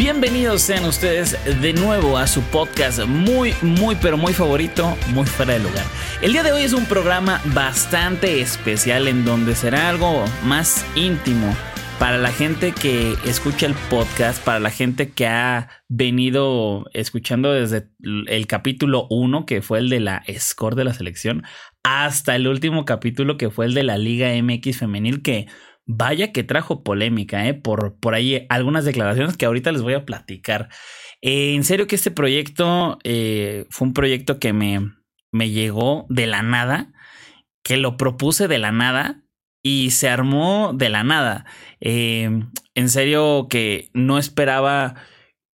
Bienvenidos sean ustedes de nuevo a su podcast muy, muy, pero muy favorito, muy fuera de lugar. El día de hoy es un programa bastante especial en donde será algo más íntimo para la gente que escucha el podcast, para la gente que ha venido escuchando desde el capítulo 1, que fue el de la score de la selección, hasta el último capítulo que fue el de la Liga MX femenil, que Vaya que trajo polémica, ¿eh? Por, por ahí algunas declaraciones que ahorita les voy a platicar. Eh, en serio que este proyecto eh, fue un proyecto que me, me llegó de la nada, que lo propuse de la nada y se armó de la nada. Eh, en serio que no esperaba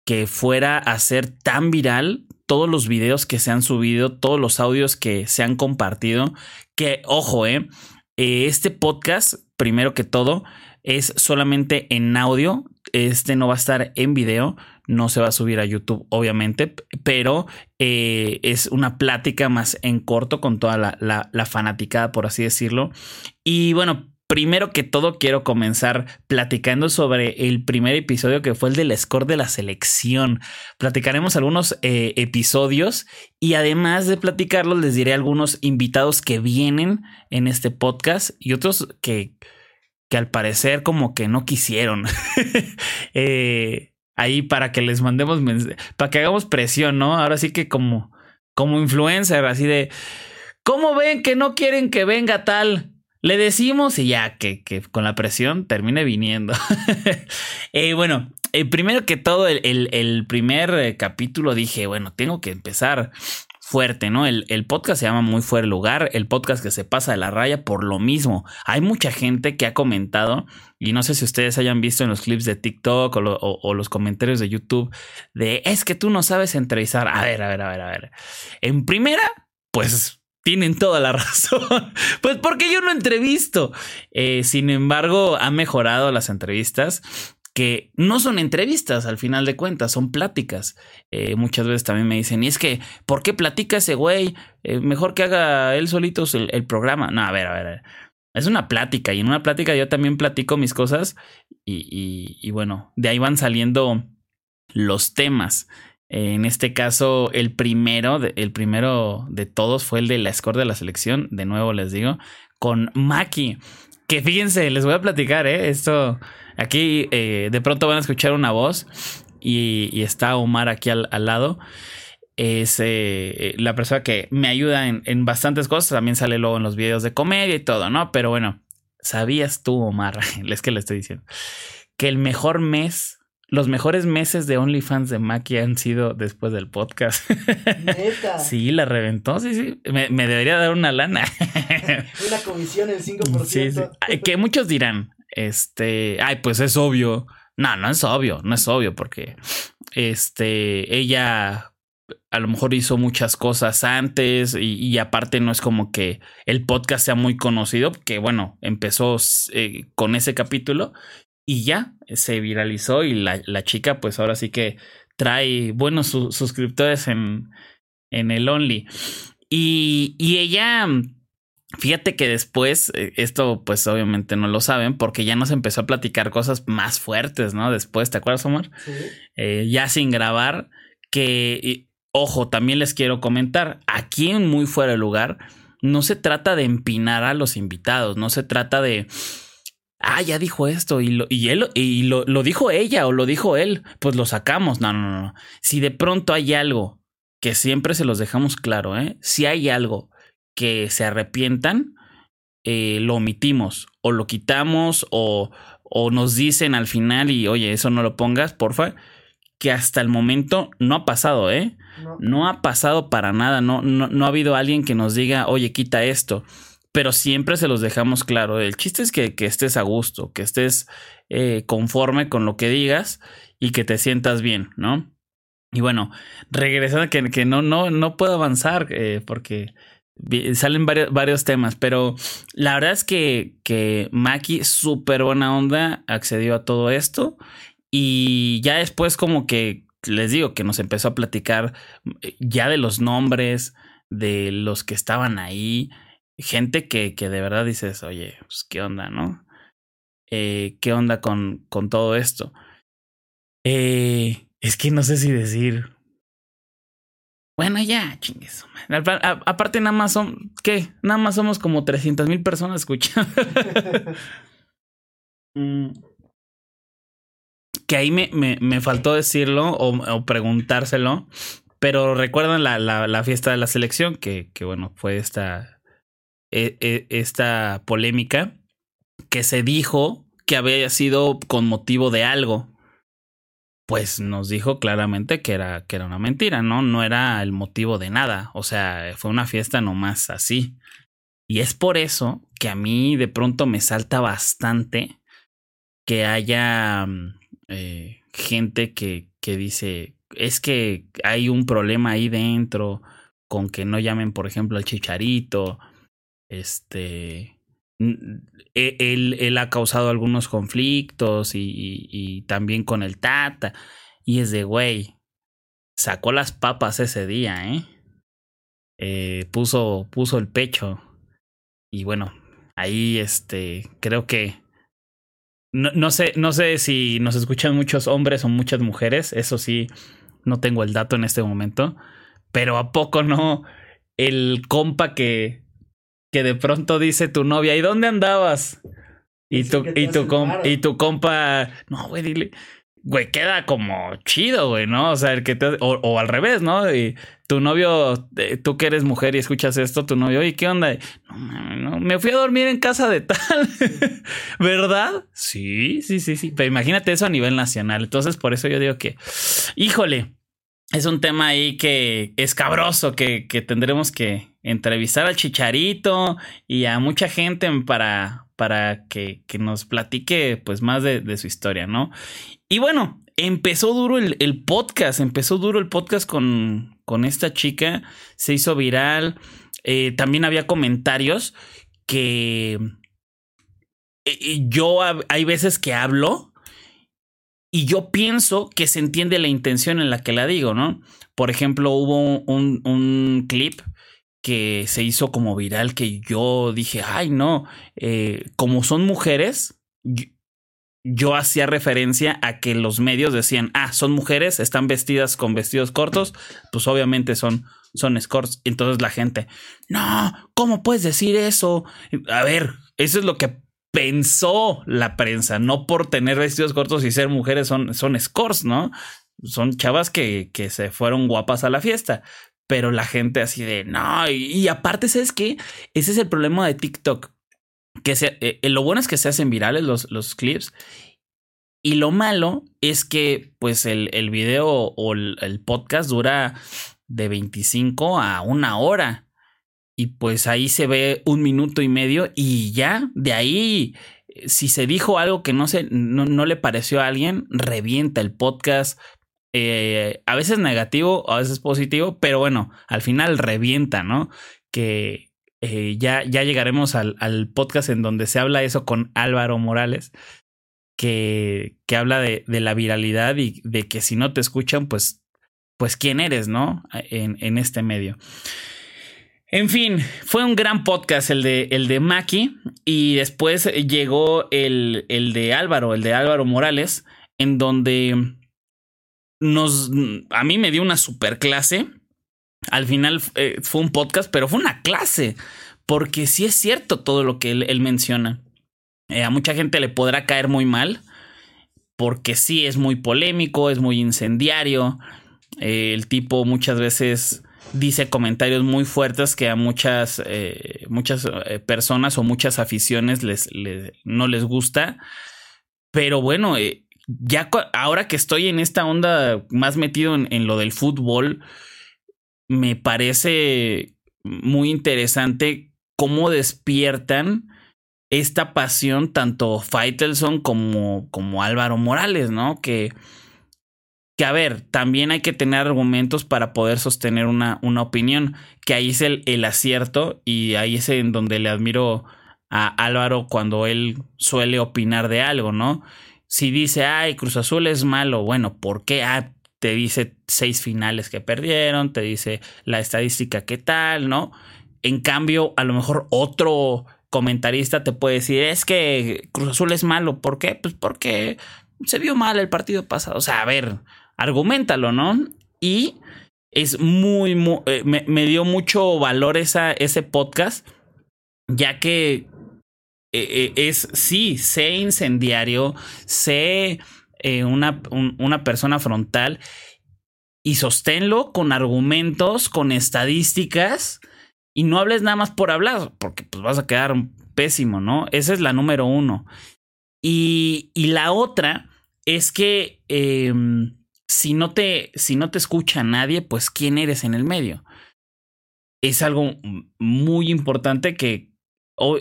que fuera a ser tan viral todos los videos que se han subido, todos los audios que se han compartido, que ojo, eh, este podcast primero que todo, es solamente en audio. Este no va a estar en video, no se va a subir a YouTube, obviamente, pero eh, es una plática más en corto con toda la, la, la fanaticada, por así decirlo. Y bueno, Primero que todo, quiero comenzar platicando sobre el primer episodio que fue el del score de la selección. Platicaremos algunos eh, episodios y además de platicarlos, les diré algunos invitados que vienen en este podcast y otros que, que al parecer como que no quisieron. Eh, ahí para que les mandemos, para que hagamos presión, ¿no? Ahora sí que como, como influencer, así de, ¿cómo ven que no quieren que venga tal? Le decimos y ya que, con la presión termine viniendo. eh, bueno, eh, primero que todo, el, primer eh, capítulo dije, bueno, tengo que empezar fuerte, ¿no? El, podcast se llama Muy Fuera Lugar, el podcast que se pasa de la raya por lo mismo. Hay mucha gente que ha comentado, y no sé si ustedes hayan visto en los clips de TikTok o, o los comentarios de YouTube, de es que tú no sabes entrevistar. A ver, a ver, a ver, a ver. En primera, pues tienen toda la razón. Pues porque yo no entrevisto. Eh, sin embargo, ha mejorado las entrevistas que no son entrevistas al final de cuentas, son pláticas. Eh, muchas veces también me dicen, y es que, ¿por qué platica ese güey? Eh, mejor que haga él solito el, programa. No, a ver, a ver, a ver. Es una plática y en una plática yo también platico mis cosas y bueno, de ahí van saliendo los temas. En este caso, el primero, de, el primero de todos fue el de la score de la selección. De nuevo les digo, con Maki. Que fíjense, les voy a platicar, ¿eh? Esto, aquí eh, de pronto van a escuchar una voz y, está Omar aquí al, al lado. Es eh, la persona que me ayuda en, en, bastantes cosas. También sale luego en los videos de comedia y todo, ¿no? Pero bueno, ¿sabías tú, Omar? es que le estoy diciendo que el mejor mes los mejores meses de OnlyFans de Maki han sido después del podcast. ¿Neta? sí, la reventó, sí, sí. Me, me debería dar una lana. una comisión, el 5%. Sí, sí. Que muchos dirán, este, ay, pues es obvio. No, no es obvio, no es obvio porque, este, ella a lo mejor hizo muchas cosas antes y, y, aparte no es como que el podcast sea muy conocido, que bueno, empezó eh, con ese capítulo y ya se viralizó y la, la, chica pues ahora sí que trae buenos su, suscriptores en, en el Only. Y, y ella, fíjate que después, eh, esto pues obviamente no lo saben porque ya nos empezó a platicar cosas más fuertes, ¿no? Después, ¿te acuerdas, Omar? Sí. Eh, ya sin grabar, que, y, ojo, también les quiero comentar, aquí en Muy Fuera de Lugar, no se trata de empinar a los invitados, no se trata de ah, ya dijo esto y lo, y él, y lo, lo dijo ella o lo dijo él, pues lo sacamos. No, no, no. Si de pronto hay algo que siempre se los dejamos claro, ¿eh? Si hay algo que se arrepientan, eh, lo omitimos o lo quitamos o, o nos dicen al final y oye, eso no lo pongas, porfa, que hasta el momento no ha pasado, ¿eh? No, ha pasado para nada, no, no, no ha habido alguien que nos diga, oye, quita esto pero siempre se los dejamos claro. El chiste es que, que estés a gusto, que estés eh, conforme con lo que digas y que te sientas bien, ¿no? Y bueno, regresando que, que no, no, no puedo avanzar eh, porque salen varios, varios temas, pero la verdad es que, que Maki, súper buena onda, accedió a todo esto y ya después como que les digo que nos empezó a platicar eh, ya de los nombres, de los que estaban ahí, gente que, que de verdad dices, oye, pues qué onda, ¿no? Eh, ¿Qué onda con, con todo esto? Eh, es que no sé si decir. Bueno, ya, chingues. Aparte, nada más son, ¿qué? Nada más somos como 300 mil personas escuchando. Mm. que ahí me, me, me faltó decirlo o, o, preguntárselo. Pero recuerdan la, la, la, fiesta de la selección, que, que bueno, fue esta e, e, esta polémica que se dijo que había sido con motivo de algo. Pues nos dijo claramente que era, que era una mentira, ¿no? No era el motivo de nada. O sea, fue una fiesta nomás así. Y es por eso que a mí de pronto me salta bastante que haya mm, eh, gente que, que dice, es que hay un problema ahí dentro con que no llamen, por ejemplo, al chicharito este. E, él, él ha causado algunos conflictos y, también con el Tata. Y es de, güey, sacó las papas ese día, ¿eh? eh puso, puso el pecho. Y bueno, ahí este, creo que... No, no, sé, no sé si nos escuchan muchos hombres o muchas mujeres, eso sí, no tengo el dato en este momento, pero ¿a poco no el compa que, que de pronto dice tu novia, ¿y dónde andabas? Y tu, y, tu y tu compa, no, güey, dile, güey, queda como chido, güey, ¿no? O sea, el que te, o, o, al revés, ¿no? Y tu novio, eh, tú que eres mujer y escuchas esto, tu novio, ¿y qué onda? No, no, me fui a dormir en casa de tal, ¿verdad? Sí, sí, sí, sí, pero imagínate eso a nivel nacional. Entonces, por eso yo digo que, híjole, es un tema ahí que es cabroso, que, que tendremos que entrevistar al chicharito y a mucha gente para, para que, que nos platique pues más de, de, su historia, ¿no? Y bueno, empezó duro el, el, podcast, empezó duro el podcast con, con esta chica, se hizo viral, eh, también había comentarios que eh, yo hay veces que hablo y yo pienso que se entiende la intención en la que la digo, ¿no? Por ejemplo, hubo un, un clip que se hizo como viral que yo dije, ay no, eh, como son mujeres, yo, yo, hacía referencia a que los medios decían, ah, son mujeres, están vestidas con vestidos cortos, pues obviamente son, son escorts. Entonces la gente, no, ¿cómo puedes decir eso? A ver, eso es lo que pensó la prensa, no por tener vestidos cortos y ser mujeres son, son scores, ¿no? Son chavas que, que se fueron guapas a la fiesta. Pero la gente así de no, y, y aparte, ¿sabes qué? Ese es el problema de TikTok. Que se, eh, lo bueno es que se hacen virales los, los clips. Y lo malo es que, pues, el, el video o el podcast dura de 25 a una hora y pues ahí se ve un minuto y medio y ya de ahí si se dijo algo que no, se, no, no le pareció a alguien, revienta el podcast. Eh, a veces negativo, a veces positivo, pero bueno, al final revienta, ¿no? Que eh, ya, ya llegaremos al, al, podcast en donde se habla eso con Álvaro Morales, que, que habla de, de, la viralidad y de que si no te escuchan, pues, pues quién eres, ¿no? En, en este medio. En fin, fue un gran podcast el de, el de Maki y después llegó el, el de Álvaro, el de Álvaro Morales, en donde nos, a mí me dio una super clase. Al final eh, fue un podcast, pero fue una clase, porque sí es cierto todo lo que él, menciona. Eh, a mucha gente le podrá caer muy mal, porque sí es muy polémico, es muy incendiario. Eh, el tipo muchas veces dice comentarios muy fuertes que a muchas, eh, muchas personas o muchas aficiones les, no les gusta. Pero bueno, ya ahora que estoy en esta onda más metido en lo del fútbol, me parece muy interesante cómo despiertan esta pasión tanto Faitelson como, como Álvaro Morales, ¿no? Que, que, a ver, también hay que tener argumentos para poder sostener una, una opinión, que ahí es el, el, acierto y ahí es en donde le admiro a Álvaro cuando él suele opinar de algo, ¿no? Si dice, ay, Cruz Azul es malo, bueno, ¿por qué? Ah, te dice seis finales que perdieron, te dice la estadística qué tal, ¿no? En cambio, a lo mejor otro comentarista te puede decir, es que Cruz Azul es malo. ¿Por qué? Pues porque se vio mal el partido pasado. O sea, a ver, argumentalo, ¿no? Y es muy, muy eh, me, dio mucho valor ese podcast, ya que eh, eh, es, sí, sé incendiario, sé una, una persona frontal y sosténlo con argumentos, con estadísticas y no hables nada más por hablar, porque pues vas a quedar pésimo, ¿no? Esa es la número uno. Y, y la otra es que em, si, no te, si no te escucha nadie, pues ¿quién eres en el medio? Es algo muy importante que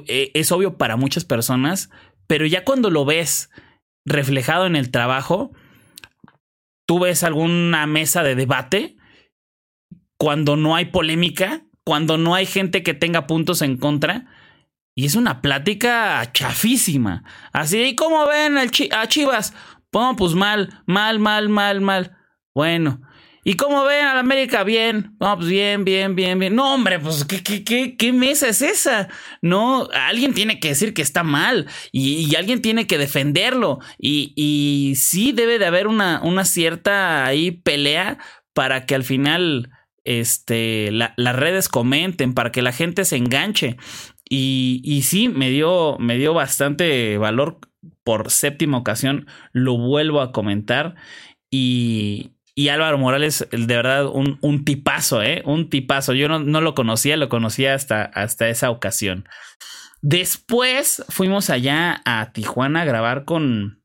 e, es obvio para muchas personas, pero ya cuando lo ves reflejado en el trabajo, tú ves alguna mesa de debate, cuando no hay polémica, cuando no hay gente que tenga puntos en contra. Y es una plática chafísima. Así, ¿y cómo ven a Chivas? Bueno, pues mal, mal, mal, mal, mal. Bueno. ¿Y cómo ven a la América? Bien. No, pues bien, bien, bien, bien. No, hombre, pues ¿qué, qué, qué, qué mesa es esa? No, alguien tiene que decir que está mal y, alguien tiene que defenderlo. Y, y sí debe de haber una, una cierta ahí pelea para que al final este, las redes comenten, para que la gente se enganche. Y, y sí, me dio, me dio bastante valor por séptima ocasión, lo vuelvo a comentar. Y, y Álvaro Morales, de verdad, un, un tipazo, ¿eh? Un tipazo. Yo no, no, lo conocía, lo conocía hasta, hasta esa ocasión. Después fuimos allá a Tijuana a grabar con,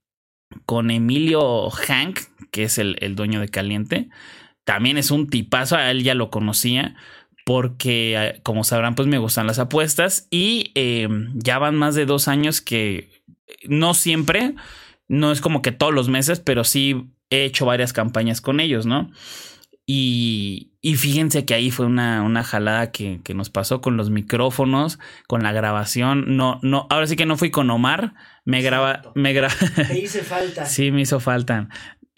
con Emilio Hank, que es el, el dueño de Caliente también es un tipazo, a él ya lo conocía porque eh, como sabrán pues me gustan las apuestas y em, ya van más de dos años que no siempre, no es como que todos los meses, pero sí he hecho varias campañas con ellos, ¿no? Y, y fíjense que ahí fue una, una jalada que, que, nos pasó con los micrófonos, con la grabación. No, no, ahora sí que no fui con Omar. Me graba, me graba. Me hice falta. sí, me hizo falta.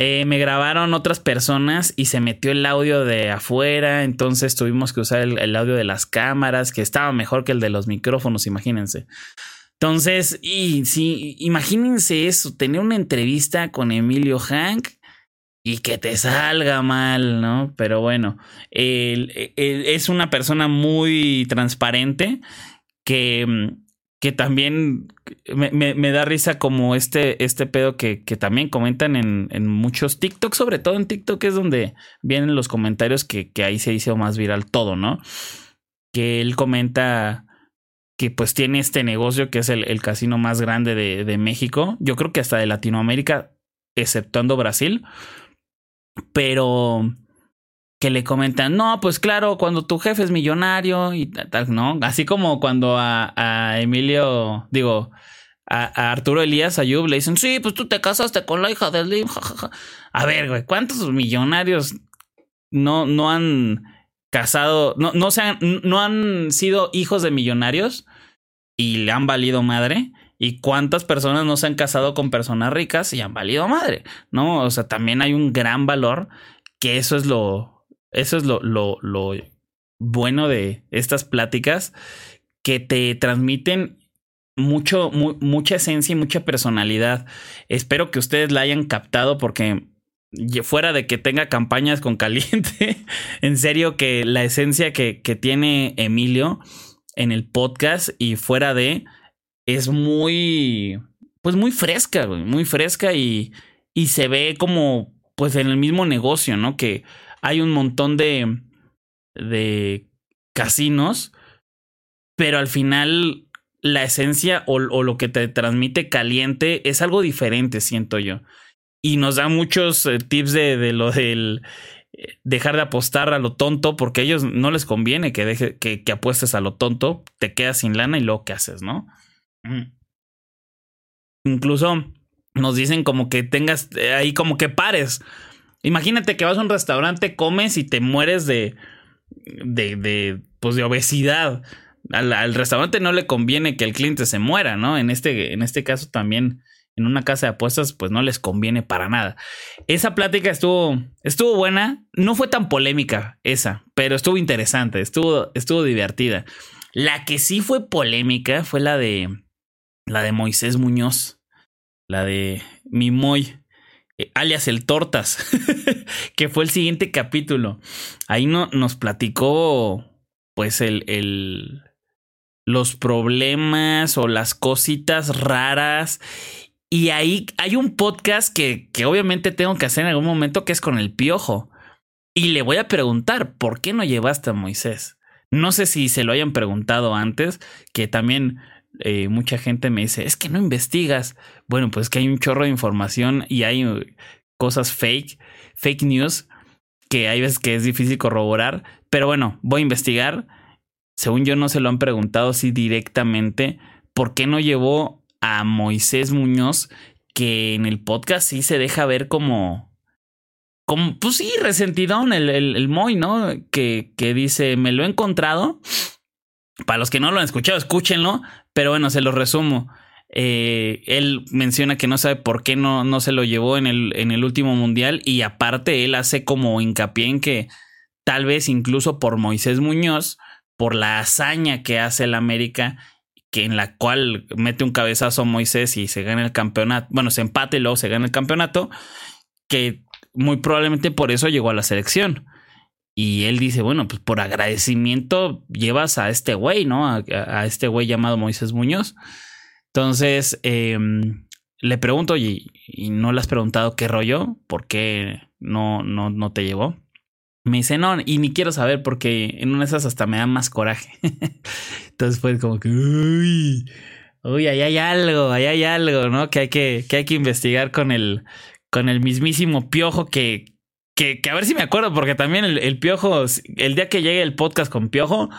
Eh, me grabaron otras personas y se metió el audio de afuera, entonces tuvimos que usar el, audio de las cámaras, que estaba mejor que el de los micrófonos, imagínense. Entonces, y sí, imagínense eso, tener una entrevista con Emilio Hank y que te salga mal, ¿no? Pero bueno, es una persona muy transparente que mm, que también me, da risa como este, este pedo que, que también comentan en, en, muchos TikTok, sobre todo en TikTok es donde vienen los comentarios que, que ahí se hizo más viral todo, ¿no? Que él comenta que pues tiene este negocio que es el, el casino más grande de, de, México, yo creo que hasta de Latinoamérica, exceptuando Brasil, pero que le comentan, no, pues claro, cuando tu jefe es millonario y tal, ¿no? Así como cuando a, Emilio, digo, a, Arturo Elías Ayub le dicen, sí, pues tú te casaste con la hija de Slim, A ver, güey, ¿cuántos millonarios no, no han casado, no, no, se han, no han sido hijos de millonarios y le han valido madre? ¿Y cuántas personas no se han casado con personas ricas y han valido madre? ¿No? O sea, también hay un gran valor que eso es lo, eso es lo, lo, lo bueno de estas pláticas que te transmiten mucho, mucha esencia y mucha personalidad. Espero que ustedes la hayan captado porque fuera de que tenga campañas con caliente, en serio que la esencia que, que tiene Emilio en el podcast y fuera de es muy, pues muy fresca, muy fresca y, y se ve como, pues en el mismo negocio, ¿no? Que hay un montón de, de casinos, pero al final la esencia o, o, lo que te transmite caliente es algo diferente, siento yo. Y nos da muchos eh, tips de, de, lo del eh, dejar de apostar a lo tonto, porque a ellos no les conviene que, deje, que, apuestes a lo tonto, te quedas sin lana y luego qué haces, ¿no? Mm. Incluso nos dicen como que tengas eh, ahí como que pares. Imagínate que vas a un restaurante, comes y te mueres de, de, de, pues de obesidad. Al, al, restaurante no le conviene que el cliente se muera, ¿no? En este, en este caso también, en una casa de apuestas, pues no les conviene para nada. Esa plática estuvo, estuvo buena, no fue tan polémica esa, pero estuvo interesante, estuvo, estuvo divertida. La que sí fue polémica fue la de, la de Moisés Muñoz, la de mi Moy alias el Tortas, que fue el siguiente capítulo. Ahí no, nos platicó, pues, el, el, los problemas o las cositas raras. Y ahí hay un podcast que, que obviamente tengo que hacer en algún momento que es con el piojo. Y le voy a preguntar, ¿por qué no llevaste a Moisés? No sé si se lo hayan preguntado antes, que también eh, mucha gente me dice, es que no investigas. Bueno, pues que hay un chorro de información y hay uh, cosas fake, fake news, que hay veces que es difícil corroborar. Pero bueno, voy a investigar. Según yo no se lo han preguntado así directamente. ¿Por qué no llevó a Moisés Muñoz? Que en el podcast sí se deja ver como... Como, pues sí, resentidón el, el, el Moy, ¿no? Que, que dice, me lo he encontrado. Para los que no lo han escuchado, escúchenlo. Pero bueno, se lo resumo. Eh, él menciona que no sabe por qué no, no se lo llevó en el, en el último mundial y aparte él hace como hincapié en que tal vez incluso por Moisés Muñoz, por la hazaña que hace el América, que en la cual mete un cabezazo Moisés y se gana el campeonato, bueno, se empate y luego se gana el campeonato, que muy probablemente por eso llegó a la selección. Y él dice, bueno, pues por agradecimiento llevas a este güey, ¿no? A, este güey llamado Moisés Muñoz. Entonces, eh, le pregunto, y, y, no le has preguntado qué rollo, por qué no, no, no te llevó. Me dice, no, y ni quiero saber porque en una de esas hasta me da más coraje. Entonces fue como que, uy, uy, ahí hay algo, ahí hay algo, ¿no? Que hay que, que hay que investigar con el, con el mismísimo piojo que, que, a ver si me acuerdo, porque también el, el, Piojo, el día que llegue el podcast con Piojo,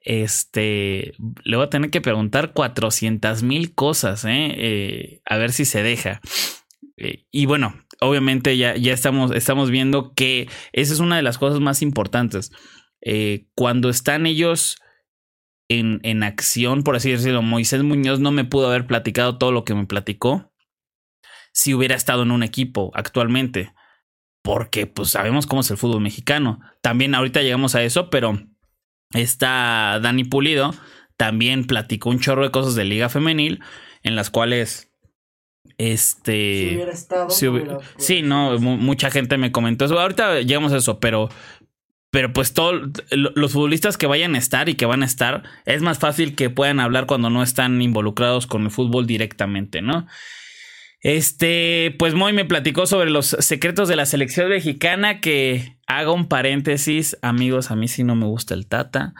este, le voy a tener que preguntar 400 mil cosas, ¿eh? ¿eh? A ver si se deja. Eh, y bueno, obviamente ya, ya estamos, estamos viendo que esa es una de las cosas más importantes. Eh, cuando están ellos en, en acción, por así decirlo, Moisés Muñoz no me pudo haber platicado todo lo que me platicó si hubiera estado en un equipo actualmente porque pues sabemos cómo es el fútbol mexicano. También ahorita llegamos a eso, pero está Dani Pulido también platicó un chorro de cosas de Liga Femenil en las cuales este si hubiera estado si sí no mucha gente me comentó eso ahorita llegamos a eso pero pero pues todos los futbolistas que vayan a estar y que van a estar es más fácil que puedan hablar cuando no están involucrados con el fútbol directamente no este, pues Moy me platicó sobre los secretos de la selección mexicana, que haga un paréntesis, amigos, a mí sí no me gusta el Tata,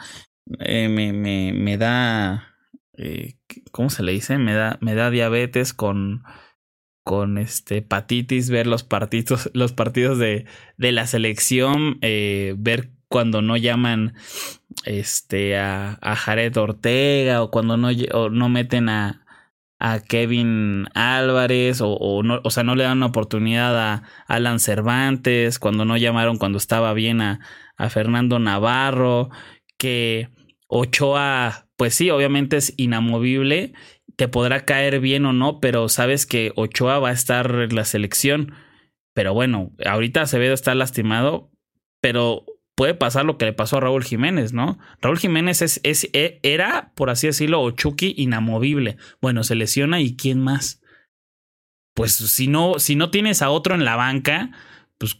eh, me, me, me, da, eh, ¿cómo se le dice? Me da, me da diabetes con, con este hepatitis, ver los partidos, los partidos de, de la selección, eh, ver cuando no llaman este a, a Jared Ortega o cuando no, no meten a, a Kevin Álvarez o, o, no, o sea, no le dan una oportunidad a Alan Cervantes, cuando no llamaron cuando estaba bien a, a Fernando Navarro, que Ochoa, pues sí, obviamente es inamovible, te podrá caer bien o no, pero sabes que Ochoa va a estar en la selección. Pero bueno, ahorita Acevedo está lastimado, pero puede pasar lo que le pasó a Raúl Jiménez, ¿no? Raúl Jiménez es, e, era, por así decirlo, o Chucky inamovible. Bueno, se lesiona y ¿quién más? Pues si no, si no tienes a otro en la banca, pues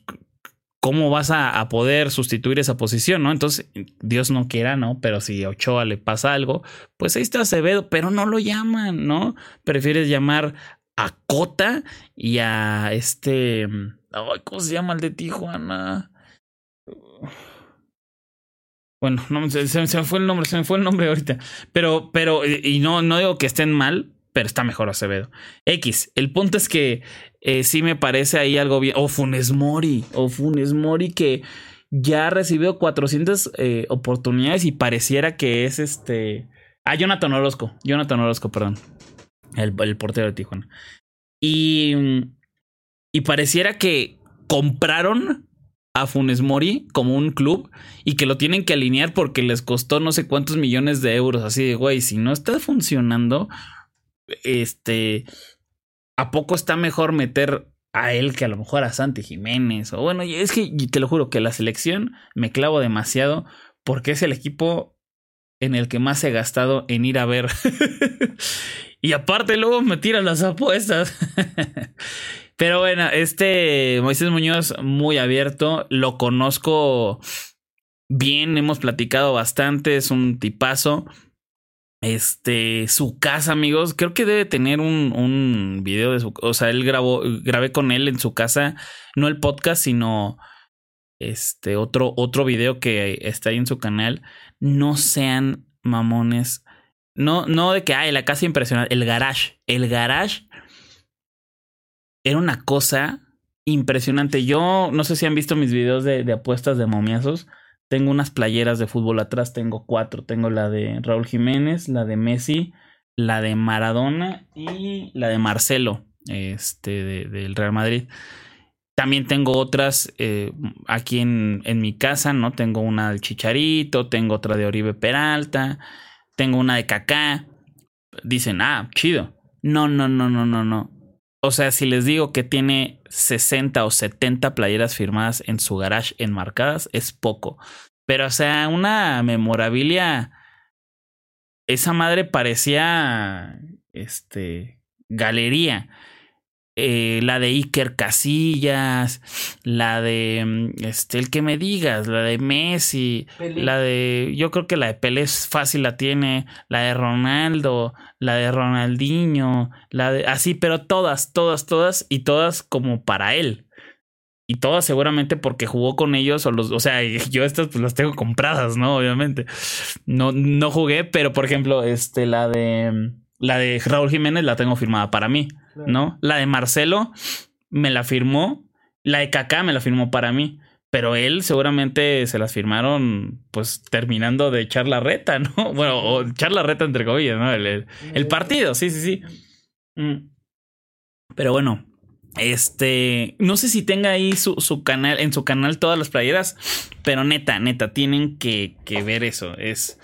¿cómo vas a, poder sustituir esa posición, no? Entonces, Dios no quiera, ¿no? Pero si a Ochoa le pasa algo, pues ahí está Acevedo, pero no lo llaman, ¿no? Prefieres llamar a Cota y a este. ¿Cómo se llama el de Tijuana? Bueno, no, se, se, me fue el nombre, se me fue el nombre ahorita. Pero, pero, y no, no digo que estén mal, pero está mejor Acevedo. X, el punto es que eh, sí me parece ahí algo bien. O Funes Mori, o Funes Mori que ya ha recibido 400 eh, oportunidades y pareciera que es este. Ah, Jonathan Orozco, Jonathan Orozco, perdón. El, el portero de Tijuana. Y, y pareciera que compraron a Funes Mori como un club y que lo tienen que alinear porque les costó no sé cuántos millones de euros. Así de, güey, si no está funcionando, este, ¿a poco está mejor meter a él que a lo mejor a Santi Jiménez? O bueno, es que te lo juro que la selección me clavo demasiado porque es el equipo en el que más he gastado en ir a ver. y aparte luego me tiran las apuestas. Pero bueno, este Moisés Muñoz muy abierto, lo conozco bien, hemos platicado bastante, es un tipazo. Este, su casa, amigos, creo que debe tener un, un video de su, o sea, él grabó, grabé con él en su casa, no el podcast, sino este otro, otro video que está ahí en su canal. No sean mamones. No, no de que, ay, la casa impresionante, el garage, el garage era una cosa impresionante. Yo no sé si han visto mis videos de, de apuestas de momiazos. Tengo unas playeras de fútbol atrás, tengo cuatro. Tengo la de Raúl Jiménez, la de Messi, la de Maradona y la de Marcelo, este, del Real Madrid. También tengo otras eh, aquí en, en, mi casa, ¿no? Tengo una del Chicharito, tengo otra de Oribe Peralta, tengo una de Kaká. Dicen, ah, chido. No, no, no, no, no, no. O sea, si les digo que tiene 60 o 70 playeras firmadas en su garage enmarcadas, es poco. Pero, o sea, una memorabilia. Esa madre parecía. Este. Galería. Eh, la de Iker Casillas, la de mm, este, el que me digas, la de Messi, la de, yo creo que la de Pelé fácil la tiene, la de Ronaldo, la de Ronaldinho, la de así, pero todas, todas, todas y todas como para él. Y todas seguramente porque jugó con ellos o los, o sea, yo estas pues las tengo compradas, ¿no? Obviamente. No, no jugué, pero por ejemplo, este, la de, mm, la de Raúl Jiménez la tengo firmada para mí. ¿No? La de Marcelo me la firmó, la de Kaká me la firmó para mí, pero él seguramente se las firmaron pues terminando de echar la reta, ¿no? Bueno, o echar la reta entre comillas, ¿no? El, el, partido, sí, sí, sí. Mm. Pero bueno, este, no sé si tenga ahí su, su, canal, en su canal todas las playeras, pero neta, neta, tienen que, que ver eso. Es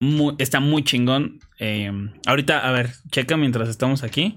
muy, está muy chingón. Eh, ahorita, a ver, checa mientras estamos aquí.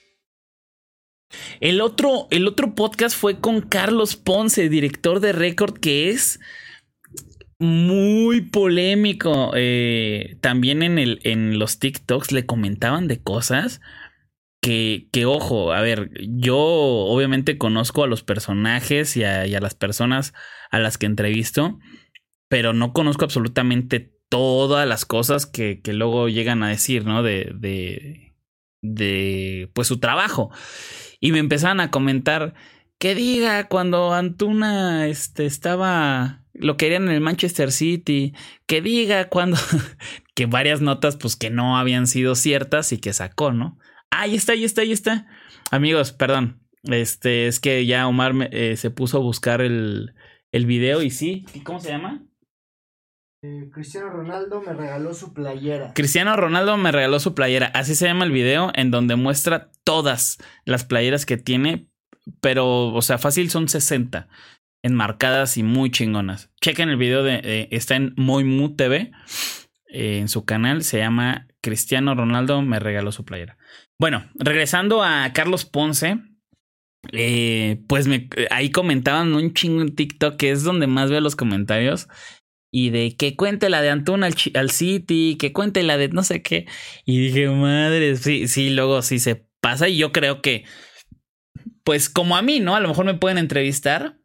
El otro, el otro podcast fue con Carlos Ponce, director de Record, que es muy polémico. Eh, también en, el, en los TikToks le comentaban de cosas que, que, ojo, a ver, yo obviamente conozco a los personajes y a, las personas a las que entrevisto, pero no conozco absolutamente todas las cosas que, que luego llegan a decir, ¿no? De, de, de, pues su trabajo. Y me empezaban a comentar que diga cuando Antuna este, estaba, lo querían en el Manchester City, que diga cuando, que varias notas pues que no habían sido ciertas y que sacó, ¿no? Ahí está, ahí está, ahí está. Amigos, perdón. Este, es que ya Omar eh, se puso a buscar el, el video y sí. ¿Cómo se llama? Eh, Cristiano Ronaldo me regaló su playera. Cristiano Ronaldo me regaló su playera. Así se llama el video en donde muestra todas las playeras que tiene. Pero, o sea, fácil son 60 enmarcadas y muy chingonas. Chequen el video de, está en Moimu TV. Eh, en su canal se llama Cristiano Ronaldo me regaló su playera. Bueno, regresando a Carlos Ponce, eh, pues me, ahí comentaban un chingo en TikTok, que es donde más veo los comentarios. Y de que cuente la de Antuna al, City, que cuente la de no sé qué. Y dije, madre, sí, sí, luego sí se pasa. Y yo creo que, pues como a mí, ¿no? A lo mejor me pueden entrevistar.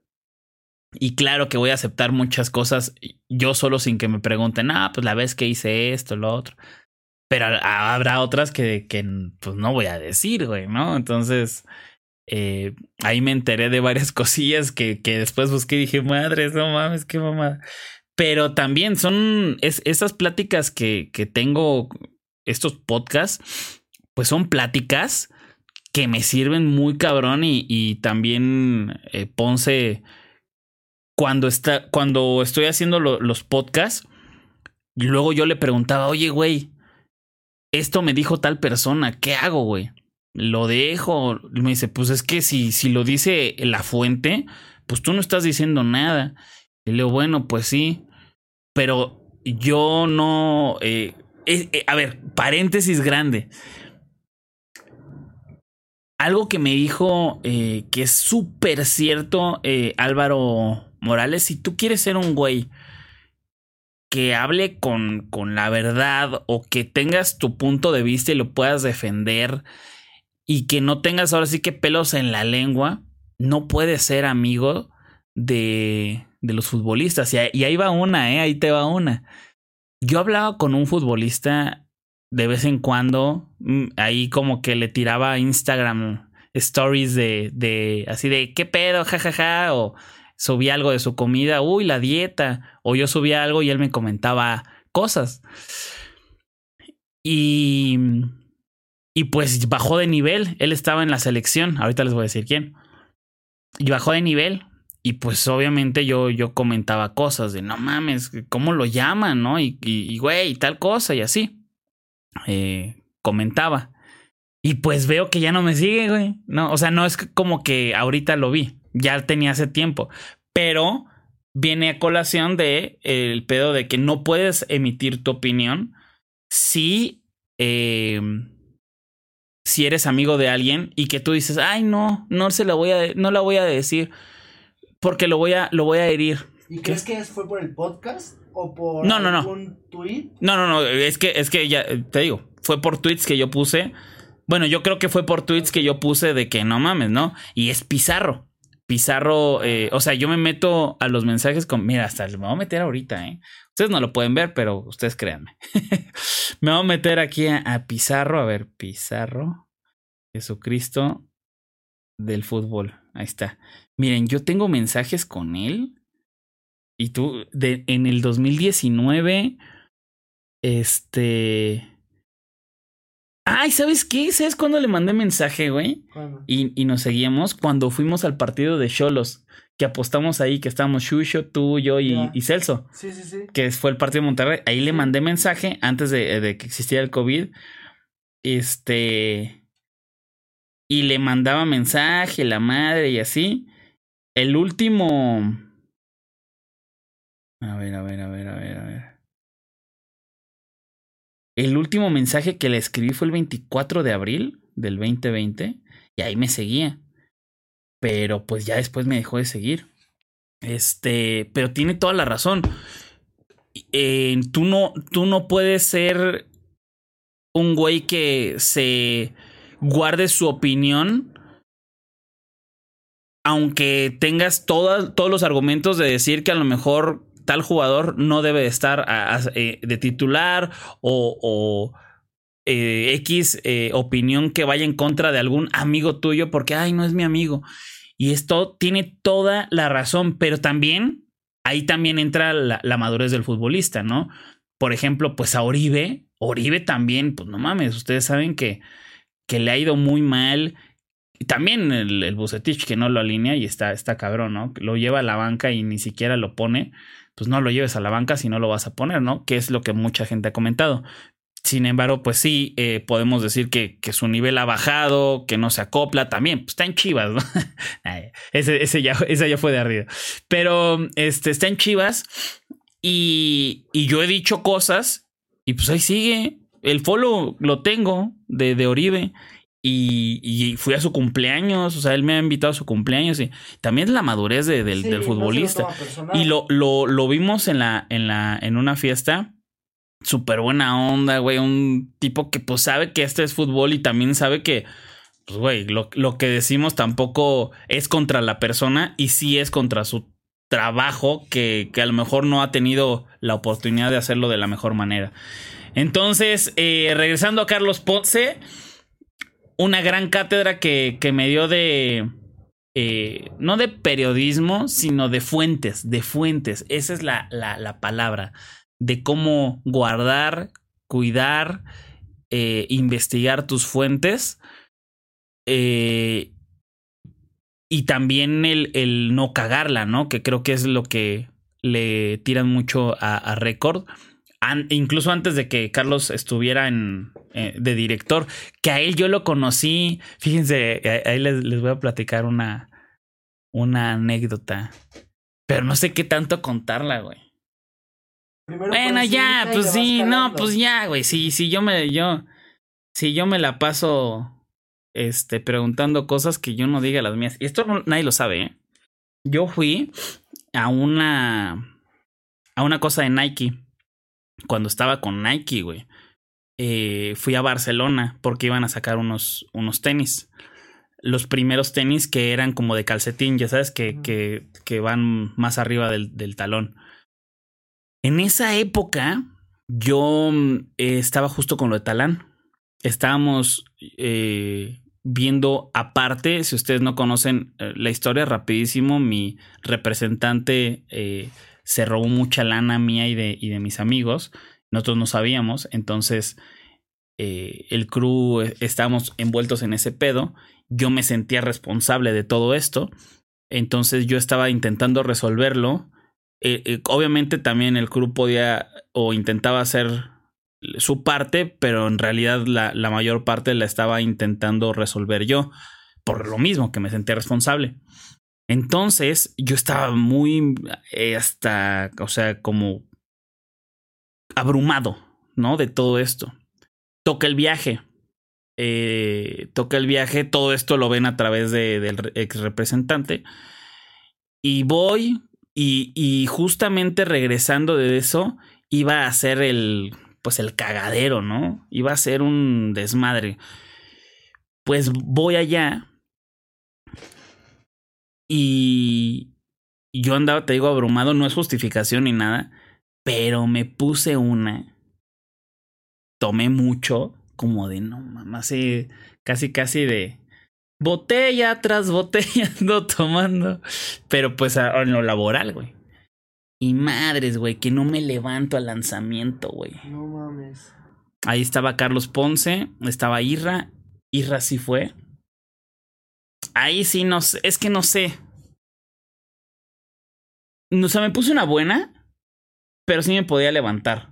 Y claro que voy a aceptar muchas cosas yo solo sin que me pregunten, ah, pues la vez que hice esto, lo otro. Pero habrá otras que, que pues no voy a decir, güey, ¿no? Entonces, eh, ahí me enteré de varias cosillas que, que después busqué y dije, madre, no mames, qué mamada. Pero también son es, esas pláticas que, que tengo, estos podcasts, pues son pláticas que me sirven muy cabrón y, y también eh, Ponce, cuando, está, cuando estoy haciendo los podcasts, luego yo le preguntaba, oye, güey, esto me dijo tal persona, ¿qué hago, güey? Lo dejo. Me dice, pues es que si, si lo dice la fuente, pues tú no estás diciendo nada. Y le digo, bueno, pues sí, pero yo no... Eh, eh, a ver, paréntesis grande. Algo que me dijo eh, que es súper cierto Álvaro Morales, si tú quieres ser un güey que hable con, con la verdad o que tengas tu punto de vista y lo puedas defender y que no tengas ahora sí que pelos en la lengua, no puedes ser amigo de, de los futbolistas. Y, ahí va una, ¿eh? ahí te va una. Yo hablaba con un futbolista de vez en cuando, mm, ahí como que le tiraba Instagram stories de, de así de, ¿qué pedo? jajaja, ja, ja, o subía algo de su comida, uy, la dieta, o yo subía algo y él me comentaba cosas. Y, y pues bajó de nivel, él estaba en la selección, ahorita les voy a decir quién. Y bajó de nivel. Y pues obviamente yo, yo comentaba cosas de no mames, ¿cómo lo llaman? ¿No? Y, y, güey, tal cosa y así. Eh, comentaba. Y pues veo que ya no me sigue, güey. No, o sea, no es como que ahorita lo vi ya tenía hace tiempo. Pero viene a colación de el pedo de que no puedes emitir tu opinión si, eh, si eres amigo de alguien y que tú dices, ay, no, no se la voy a, no la voy a decir porque lo voy a, lo voy a herir. ¿Y crees que fue por el podcast o por no, no, algún tweet? No, no, no, es que, es que ya te digo, fue por tweets que yo puse. Bueno, yo creo que fue por tweets que yo puse de que no mames, ¿no? Y es Pizarro. Pizarro, eh, o sea, yo me meto a los mensajes con, mira, hasta me voy a meter ahorita, ¿eh? Ustedes no lo pueden ver, pero ustedes créanme. me voy a meter aquí a, Pizarro, a ver, Pizarro, Jesucristo del fútbol, ahí está. Miren, yo tengo mensajes con él y tú, de, en el 2019, este... Ay, ¿sabes qué? ¿Sabes cuándo le mandé mensaje, güey? Y, y, nos seguíamos cuando fuimos al partido de Cholos, que apostamos ahí, que estábamos Shusho, tú, yo y, Celso. Sí, sí, sí. Que fue el partido de Monterrey. Ahí le mandé mensaje antes de, de, que existiera el COVID. Este. Y le mandaba mensaje, la madre y así. El último. A ver, a ver, a ver, a ver, a ver. El último mensaje que le escribí fue el 24 de abril del 2020 y ahí me seguía. Pero pues ya después me dejó de seguir. Este, pero tiene toda la razón. Tú, no, tú no puedes ser un güey que se guarde su opinión aunque tengas todos los argumentos de decir que a lo mejor tal jugador no debe estar eh, de titular o, eh, X eh, opinión que vaya en contra de algún amigo tuyo porque, ay, no es mi amigo. Y esto tiene toda la razón, pero también ahí también entra la, la madurez del futbolista, ¿no? Por ejemplo, pues a Oribe, Oribe también, pues no mames, ustedes saben que, que le ha ido muy mal. También el, el Bucetich que no lo alinea y está, está cabrón, ¿no? Lo lleva a la banca y ni siquiera lo pone. Pues no lo lleves a la banca si no lo vas a poner, ¿no? Que es lo que mucha gente ha comentado. Sin embargo, pues sí, eh, podemos decir que, que, su nivel ha bajado, que no se acopla también. Pues está en Chivas, ¿no? ese, ese, ya, ese ya fue de arriba. Pero este, está en Chivas y, y yo he dicho cosas y pues ahí sigue. El follow lo tengo de, de Oribe. Y, y, fui a su cumpleaños, o sea, él me ha invitado a su cumpleaños y también es la madurez de, del, sí, del, futbolista. No y lo, lo, lo, vimos en la, en la, en una fiesta súper buena onda, güey. Un tipo que pues sabe que este es fútbol y también sabe que, pues, güey, lo, lo, que decimos tampoco es contra la persona y sí es contra su trabajo que, que, a lo mejor no ha tenido la oportunidad de hacerlo de la mejor manera. Entonces, eh, regresando a Carlos Ponce, una gran cátedra que, que me dio de... Eh, no de periodismo, sino de fuentes, de fuentes. Esa es la, la, la palabra de cómo guardar, cuidar, eh, investigar tus fuentes. Eh, y también el, el, no cagarla, ¿no? Que creo que es lo que le tiran mucho a, a Record. An, incluso antes de que Carlos estuviera en, eh, de director, que a él yo lo conocí. Fíjense, ahí les, les voy a platicar una, una anécdota. Pero no sé qué tanto contarla, güey. Primero bueno, ya, pues sí, no, pues ya, güey. Sí, sí, yo me, yo, si yo me la paso, este, preguntando cosas que yo no diga las mías. Y esto no, nadie lo sabe, ¿eh? Yo fui a una, a una cosa de Nike. Cuando estaba con Nike, güey. Eh, fui a Barcelona porque iban a sacar unos, unos tenis. Los primeros tenis que eran como de calcetín, ya sabes, que, que, que van más arriba del, del talón. En esa época, yo eh, estaba justo con lo de Talán. Estábamos eh, viendo aparte, si ustedes no conocen la historia, rapidísimo, mi representante se robó mucha lana mía y de, y de mis amigos. Nosotros no sabíamos, entonces eh, el crew estábamos envueltos en ese pedo. Yo me sentía responsable de todo esto. Entonces yo estaba intentando resolverlo eh, eh, obviamente también el club podía o intentaba hacer su parte, pero en realidad la, la, mayor parte la estaba intentando resolver yo, por lo mismo que me sentía responsable. Entonces yo estaba muy eh, hasta, o sea, como abrumado, ¿no? De todo esto. Toca el viaje. Eh, toca el viaje, todo esto lo ven a través de, del ex representante. Y voy, y justamente regresando de eso, iba a ser el, pues el cagadero, ¿no? Iba a ser un desmadre. Pues voy allá y yo andaba, te digo, abrumado, no es justificación ni nada, pero me puse una, tomé mucho, como de, no, mamá, así, casi, casi de, botella tras botella ando tomando. Pero pues en lo laboral, güey. Y madres, güey, que no me levanto al lanzamiento, güey. No mames. Ahí estaba Carlos Ponce, estaba Irra. Irra sí fue. Ahí sí no sé, es que no sé. O sea, me puse una buena, pero sí me podía levantar.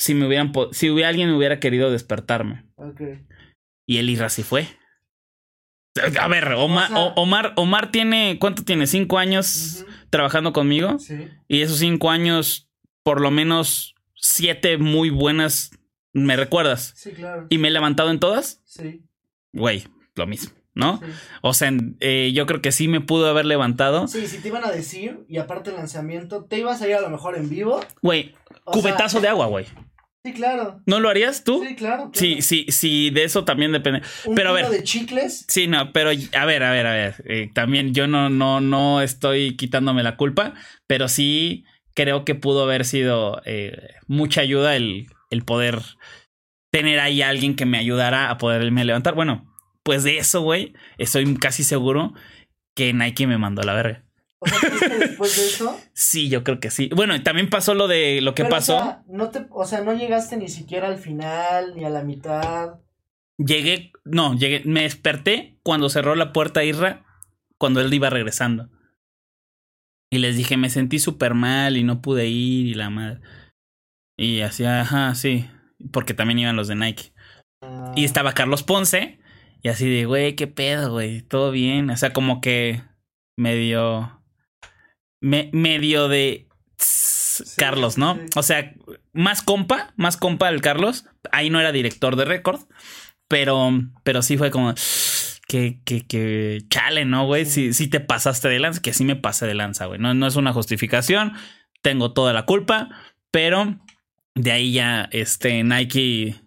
Si me hubieran, si hubiera, alguien me hubiera querido despertarme. Okay. Y el Irra sí fue. A ver, Omar, o sea, Omar, Omar tiene, ¿cuánto tiene? ¿Cinco años uh -huh. trabajando conmigo? Sí. Y esos cinco años, por lo menos siete muy buenas, ¿me recuerdas? Sí, claro. ¿Y me he levantado en todas? Sí. Güey, lo mismo, ¿no? Sí. O sea, eh, yo creo que sí me pudo haber levantado. Sí, si te iban a decir, y aparte el lanzamiento, te ibas a ir a lo mejor en vivo. Güey, cubetazo sea, de agua, güey. Sí, claro. ¿No lo harías tú? Sí, claro. claro. Sí, sí, sí, de eso también depende. ¿Un pero a ver. de chicles? Sí, no, pero a ver, a ver, a ver. Eh, también yo no, no, no estoy quitándome la culpa, pero sí creo que pudo haber sido eh, mucha ayuda el, el poder tener ahí alguien que me ayudara a poderme levantar. Bueno, pues de eso, güey, estoy casi seguro que Nike me mandó a la verga. O sea, ¿crees que después de eso? Sí, yo creo que sí. Bueno, también pasó lo de lo que Pero, pasó. O sea, no te, o sea, no llegaste ni siquiera al final, ni a la mitad. Llegué, no, llegué, me desperté cuando cerró la puerta Irra, cuando él iba regresando. Y les dije, me sentí súper mal y no pude ir y la madre. Y así, ajá, sí, porque también iban los de Nike. Ah, Y estaba Carlos Ponce, y así de, güey, qué pedo, güey, todo bien. O sea, como que medio, me, medio de tss, Carlos, ¿no? sí. O sea, más compa, más compa el Carlos. Ahí no era director de récord, pero, pero sí fue como que, que, que chale, ¿no, güey? Si, si te pasaste de lanza, que sí me pasé de lanza, güey. No, no es una justificación, tengo toda la culpa, pero de ahí ya, este, Nike.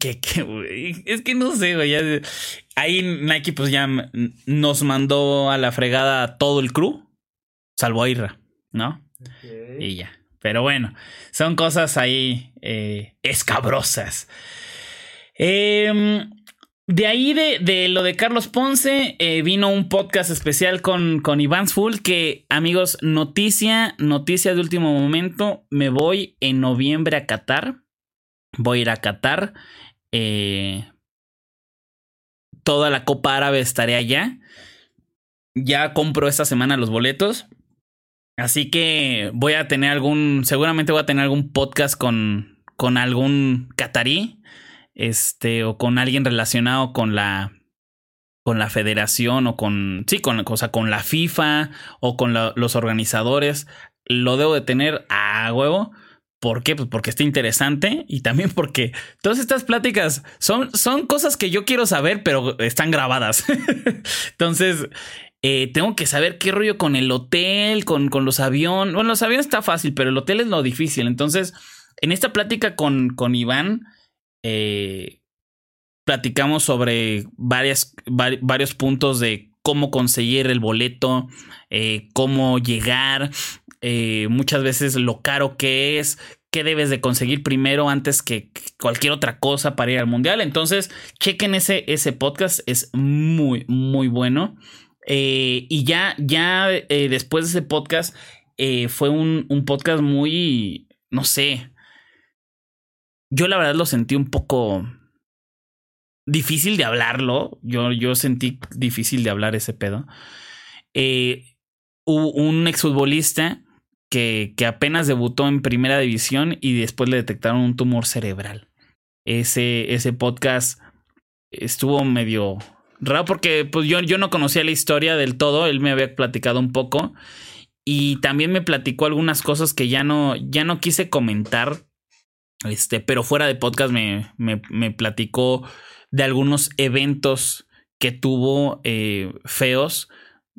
Que, es que no sé, güey. ahí Nike, pues ya nos mandó a la fregada a todo el crew, salvo a Irra, ¿no? Y ya. Pero bueno, son cosas ahí eh, escabrosas. Em, de ahí, de, de lo de Carlos Ponce, eh, vino un podcast especial con, con Iván Full. Que, amigos, noticia, noticia de último momento. Me voy en noviembre a Qatar. Voy a ir a Qatar. Eh, toda la Copa Árabe estaré allá. Ya compro esta semana los boletos. Así que voy a tener algún, seguramente voy a tener algún podcast con, con algún catarí, este, o con alguien relacionado con la, con la federación o con, sí, con, o sea, con la FIFA o con los organizadores. Lo debo de tener a huevo. ¿Por qué? Pues porque está interesante y también porque todas estas pláticas son, son cosas que yo quiero saber, pero están grabadas. Entonces, eh, tengo que saber qué rollo con el hotel, con, con los aviones. Bueno, los aviones está fácil, pero el hotel es lo difícil. Entonces, en esta plática con, con Iván, eh, platicamos sobre varias, vari- varios puntos de cómo conseguir el boleto, eh, cómo llegar, muchas veces lo caro que es, qué debes de conseguir primero antes que cualquier otra cosa para ir al mundial. Entonces, chequen ese, ese podcast, es muy, muy bueno. Eh, y ya, ya eh, después de ese podcast, eh, fue un, un podcast muy, no sé, yo la verdad lo sentí un poco difícil de hablarlo. Yo, yo sentí difícil de hablar ese pedo. Hubo un exfutbolista que, que apenas debutó en primera división y después le detectaron un tumor cerebral. Ese, ese podcast estuvo medio raro porque pues yo, yo no conocía la historia del todo. Él me había platicado un poco. Y también me platicó algunas cosas que ya no, ya no quise comentar. Este, pero fuera de podcast me, me, me platicó de algunos eventos que tuvo eh, feos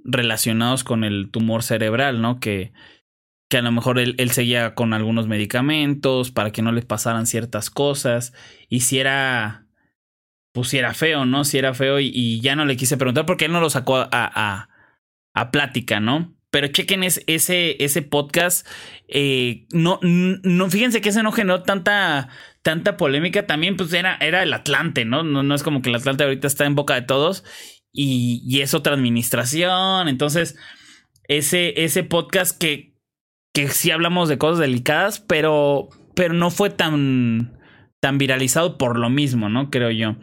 relacionados con el tumor cerebral, ¿no? Que, que a lo mejor él, él, seguía con algunos medicamentos para que no le pasaran ciertas cosas. Y si era, pues si era feo, ¿no? Si era feo y, ya no le quise preguntar porque él no lo sacó a, a, a plática, ¿no? Pero chequen ese, ese, ese podcast. Eh, no, no, fíjense que ese no generó tanta, tanta polémica. También, pues, era, era el Atlante, ¿no? ¿no? No es como que el Atlante ahorita está en boca de todos. Y, y es otra administración. Entonces, ese, ese podcast que, que sí hablamos de cosas delicadas, pero, pero no fue tan, tan viralizado por lo mismo, ¿no? Creo yo.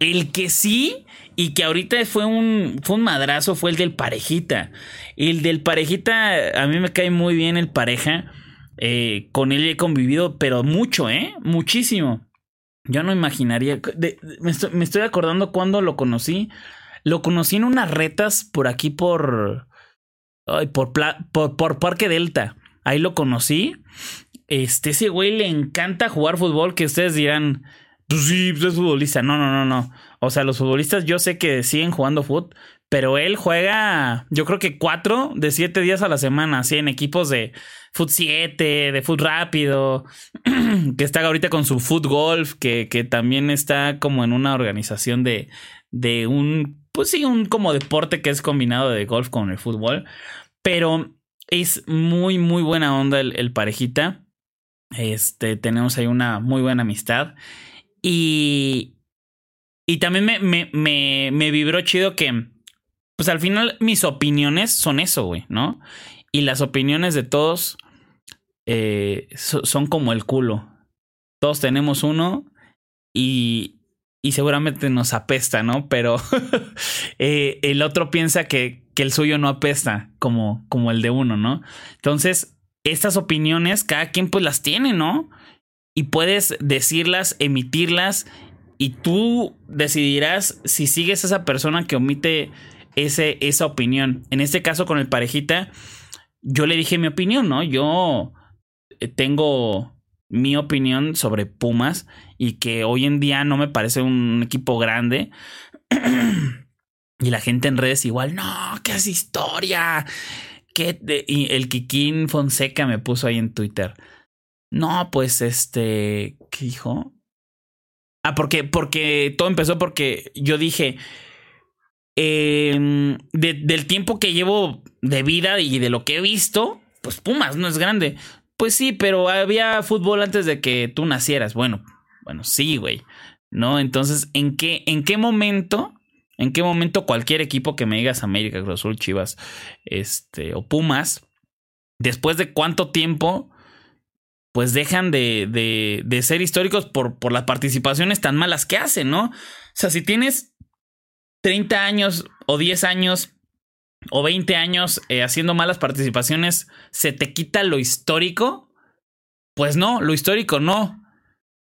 El que sí, y que ahorita fue un, fue un madrazo, fue el del parejita. El del parejita, a mí me cae muy bien el pareja. Eh, con él he convivido, pero mucho, ¿eh? Muchísimo. Yo no imaginaría. Me, estoy, acordando cuando lo conocí. Lo conocí en unas retas por aquí, por. Ay, por, por Parque Delta. Ahí lo conocí. Este, ese güey le encanta jugar fútbol. Que ustedes dirán, pues sí, pues es futbolista. No, no, no, no. O sea, los futbolistas yo sé que siguen jugando fútbol. Pero él juega, yo creo que cuatro de siete días a la semana, así en equipos de Foot 7, de Foot Rápido, que está ahorita con su Foot Golf, que, que también está como en una organización de, de un, pues sí, un como deporte que es combinado de golf con el fútbol. Pero es muy, muy buena onda el, parejita. Este, tenemos ahí una muy buena amistad. Y, y también me, me, me, me vibró chido que, pues al final mis opiniones son eso, güey, ¿no? Y las opiniones de todos eh, son como el culo. Todos tenemos uno y, y seguramente nos apesta, ¿no? Pero eh, el otro piensa que, que, el suyo no apesta como, como el de uno, ¿no? Entonces, estas opiniones, cada quien pues las tiene, ¿no? Y puedes decirlas, emitirlas, y tú decidirás si sigues esa persona que omite ese, esa opinión. En este caso, con el parejita, yo le dije mi opinión, ¿no? Yo eh, tengo mi opinión sobre Pumas y que hoy en día no me parece un equipo grande. y la gente en redes igual, no, ¿qué es historia? ¿Qué y el Kikín Fonseca me puso ahí en Twitter. No, pues este, ¿qué dijo? Ah, porque, porque todo empezó porque yo dije, eh, del tiempo que llevo de vida y de lo que he visto, pues Pumas no es grande. Pues sí, pero había fútbol antes de que tú nacieras. Bueno, bueno, sí, güey. ¿No? Entonces, ¿en qué, en qué momento? ¿En qué momento cualquier equipo que me digas América, Cruz Azul, Chivas, este, o Pumas, después de cuánto tiempo, pues dejan de, de, de ser históricos por, por las participaciones tan malas que hacen, ¿no? O sea, si tienes 30 años o 10 años o 20 años eh, haciendo malas participaciones, ¿se te quita lo histórico? Pues no, lo histórico no.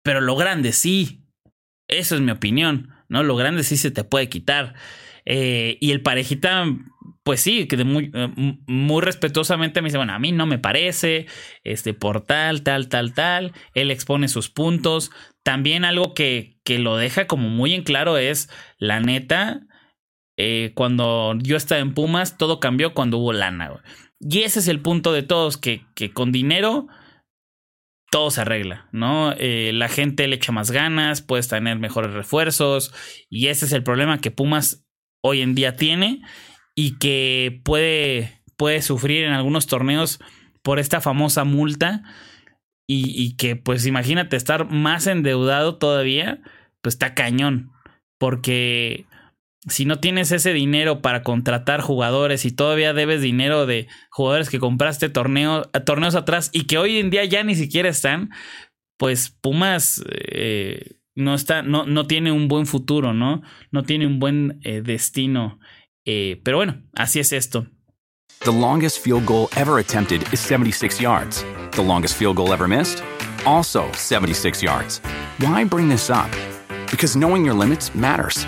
Pero lo grande sí. Eso es mi opinión. ¿No? Lo grande sí se te puede quitar. Eh, y el parejita, pues sí, que de muy, eh, muy respetuosamente me dice, bueno, a mí no me parece, este, por tal, tal, tal, tal. Él expone sus puntos. También algo que, que lo deja como muy en claro es, la neta, eh, cuando yo estaba en Pumas, todo cambió cuando hubo lana. Y ese es el punto de todos, que, que con dinero todo se arregla, ¿no? Eh, la gente le echa más ganas, puedes tener mejores refuerzos y ese es el problema que Pumas hoy en día tiene y que puede, puede sufrir en algunos torneos por esta famosa multa y, y que pues imagínate estar más endeudado todavía, pues está cañón, porque si no tienes ese dinero para contratar jugadores y todavía debes dinero de jugadores que compraste torneo, torneos atrás y que hoy en día ya ni siquiera están, pues Pumas eh, no está, no, no tiene un buen futuro, ¿no? No tiene un buen eh, destino. Eh, pero bueno, así es esto. The longest field goal ever attempted is 76 yards. The longest field goal ever missed? Also 76 yards. Why bring this up? Because knowing your limits matters.